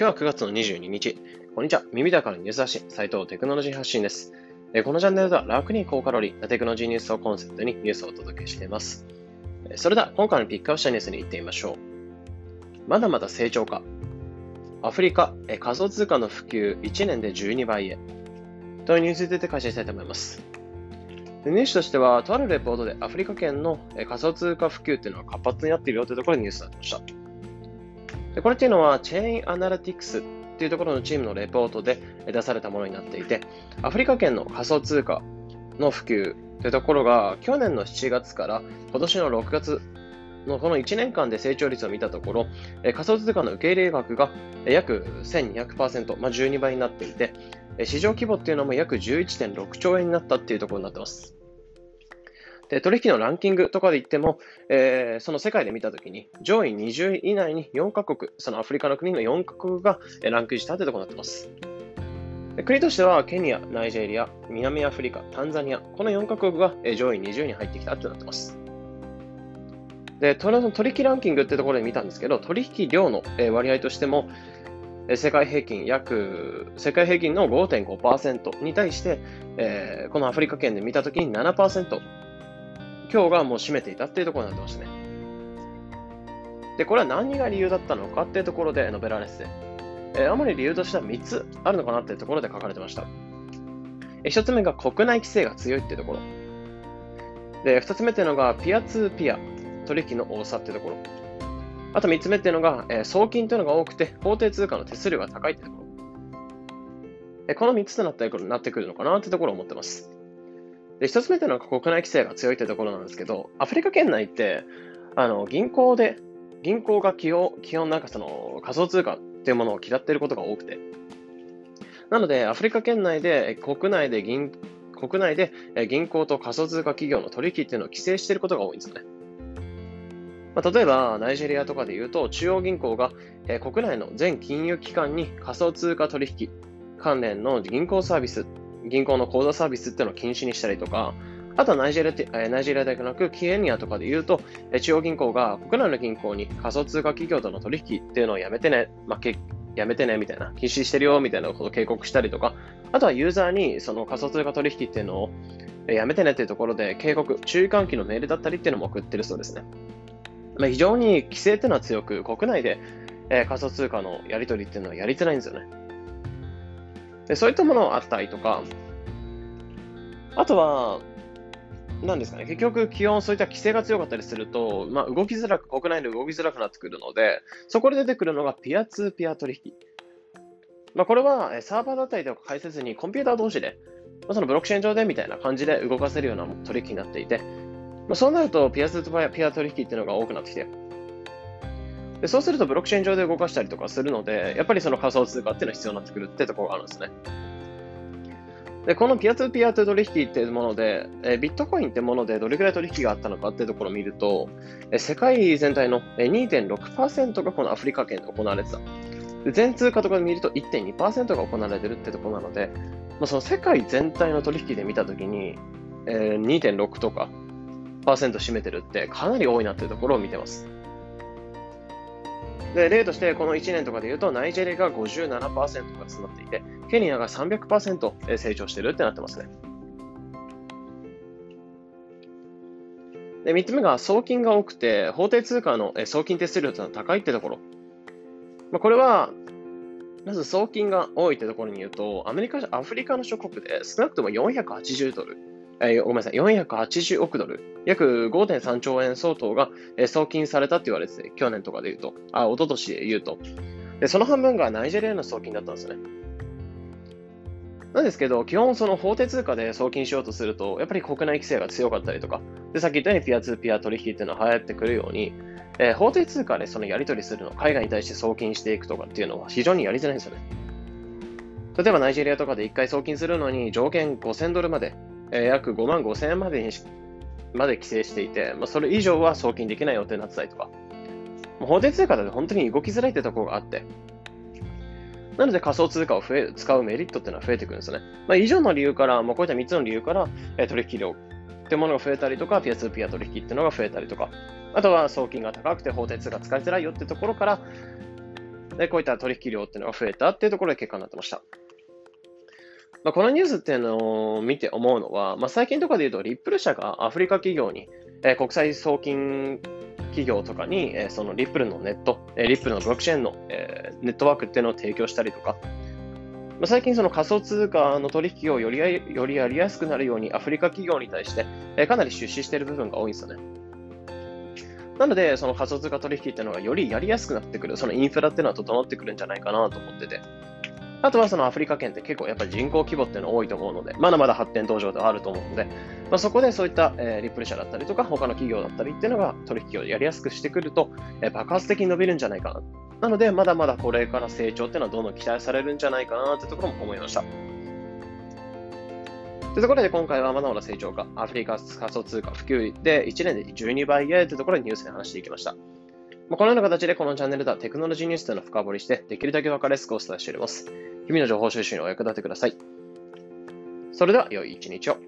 今日は9月の22日。こんにちは。耳だからニュース発信、斉藤テクノロジー発信です。このチャンネルでは楽に高カロリーなテクノロジーニュースをコンセプトにニュースをお届けしています。それでは今回のピックアップしたニュースに行ってみましょう。まだまだ成長か。アフリカ仮想通貨の普及1年で12倍へ。というニュースについて解説したいと思います。ニュースとしては、とあるレポートでアフリカ圏の仮想通貨普及っていうのは活発になっているよというところでニュースになってました。でこれっていうのは、チェーンアナリティクスっていうところのチームのレポートで出されたものになっていて、アフリカ圏の仮想通貨の普及というところが、去年の7月から今年の6月のこの1年間で成長率を見たところ、仮想通貨の受け入れ額が約1200%、まあ、12倍になっていて、市場規模っていうのも約11.6兆円になったっていうところになってます。で、取引のランキングとかで言っても、えー、その世界で見たときに、上位20位以内に4カ国、そのアフリカの国の4カ国がランクインしたというところになってます。国としては、ケニア、ナイジェリア、南アフリカ、タンザニア、この4カ国が上位20位に入ってきたとなってます。で、取引ランキングってところで見たんですけど、取引量の割合としても、世界平均約、世界平均の5.5%に対して、えー、このアフリカ圏で見たときに7%今日がもう占めていたっていうところになってましたね。で、これは何が理由だったのかっていうところで述べられてて、えー、主に理由としては3つあるのかなっていうところで書かれてました。え1つ目が国内規制が強いっていうところ。で、2つ目っていうのがピアツーピア取引の多さっていうところ。あと3つ目っていうのが、えー、送金というのが多くて、法定通貨の手数料が高いっていうところ。えこの3つとなってくるのかなってところを思ってます。で、一つ目というのは国内規制が強いというところなんですけど、アフリカ圏内って、あの、銀行で、銀行が基本、基本なんかその仮想通貨っていうものを嫌っていることが多くて。なので、アフリカ圏内で、国内で銀、国内で銀行と仮想通貨企業の取引っていうのを規制していることが多いんですよね。まあ、例えば、ナイジェリアとかで言うと、中央銀行が、え国内の全金融機関に仮想通貨取引関連の銀行サービス銀行の口座サービスっていうのを禁止にしたりとか、あとはナイジェリアってナイジェリアだけなく、ケニアとかで言うと、中央銀行が国内の銀行に仮想通貨企業との取引っていうのをやめてね、まあ、けやめてねみたいな、禁止してるよみたいなことを警告したりとか、あとはユーザーにその仮想通貨取引っていうのをやめてねっていうところで警告、注意喚起のメールだったりっていうのも送ってるそうですね。まあ、非常に規制っていうのは強く、国内で、え仮想通貨のやり取りっていうのはやりづらいんですよね。でそういったものがあったりとか、あとは、なんですかね、結局、気温、そういった規制が強かったりすると、まあ、動きづらく、国内で動きづらくなってくるので、そこで出てくるのがピアツーピア取引。まあ、これは、サーバーだったりとか介せずに、コンピューター同士で、まあ、そのブロックチェーン上でみたいな感じで動かせるような取引になっていて、まあ、そうなると、ピアツーとピア取引っていうのが多くなってきて、でそうするとブロックチェーン上で動かしたりとかするので、やっぱりその仮想通貨っていうのは必要になってくるってところがあるんですね。で、このピアツーピアと取引っていうもので、えビットコインってものでどれくらい取引があったのかっていうところを見ると、え世界全体の2.6%がこのアフリカ圏で行われてた。で全通貨とかで見ると1.2%が行われてるってところなので、まあ、その世界全体の取引で見たときに、えー、2.6とか、パーセント占めてるってかなり多いなっていうところを見てます。で、例としてこの1年とかで言うと、ナイジェリアが57%が詰まっていて、ケニアが300%成長してるってなってますね。で、3つ目が送金が多くて、法定通貨の送金手数料というのは高いってところ。まあ、これは、まず送金が多いってところに言うと、アメリカ、アフリカの諸国で少なくとも480ドル、えー、ごめんなさい、480億ドル、約5.3兆円相当が、えー、送金されたって言われてて、去年とかで言うと、あ、一昨年で言うと。で、その半分がナイジェリアの送金だったんですね。なんですけど、基本その法定通貨で送金しようとすると、やっぱり国内規制が強かったりとか、で、さっき言ったようにピアツーピア取引っていうのは流行ってくるように、えー、法定通貨でそのやり取りするの、海外に対して送金していくとかっていうのは非常にやりづらいんですよね。例えばナイジェリアとかで1回送金するのに上限5000ドルまで、えー、約5万5000円までにまで規制していて、まあ、それ以上は送金できない予定になってたりとか、法定通貨だと本当に動きづらいってところがあって、なので仮想通貨を増え使うメリットっていうのは増えてくるんですよね。まあ、以上の理由から、まあ、こういった3つの理由から、え取引量ってものが増えたりとか、ピアツーピア取引っていうのが増えたりとか、あとは送金が高くて法定通貨使いづらいよってところから、で、こういった取引量っていうのが増えたっていうところで結果になってました。まあ、このニュースっていうのを見て思うのは、まあ、最近とかで言うと、リップル社がアフリカ企業に、えー、国際送金企業とかに、えー、そのリップルのネット、えー、リップルのブロックチェーンの、えー、ネットワークっていうのを提供したりとか、まあ、最近その仮想通貨の取引をよりよりやりやすくなるようにアフリカ企業に対して、えー、かなり出資している部分が多いんですよね。なので、その仮想通貨取引っていうのがよりやりやすくなってくる、そのインフラっていうのは整ってくるんじゃないかなと思ってて。あとはそのアフリカ圏って結構やっぱり人口規模っていうの多いと思うので、まだまだ発展途上ではあると思うので、まあ、そこでそういった、えー、リップル社だったりとか、他の企業だったりっていうのが取引をやりやすくしてくると、えー、爆発的に伸びるんじゃないかな。なので、まだまだこれから成長っていうのはどんどん期待されるんじゃないかなってところも思いました。というところで今回はまだまだ成長がアフリカ仮想通貨普及で1年で12倍へというところでニュースで話していきました。まあ、このような形でこのチャンネルではテクノロジーニュースというのを深掘りして、できるだけ分かりやすくお伝えしております。日々の情報収集にお役立てください。それでは良い一日を。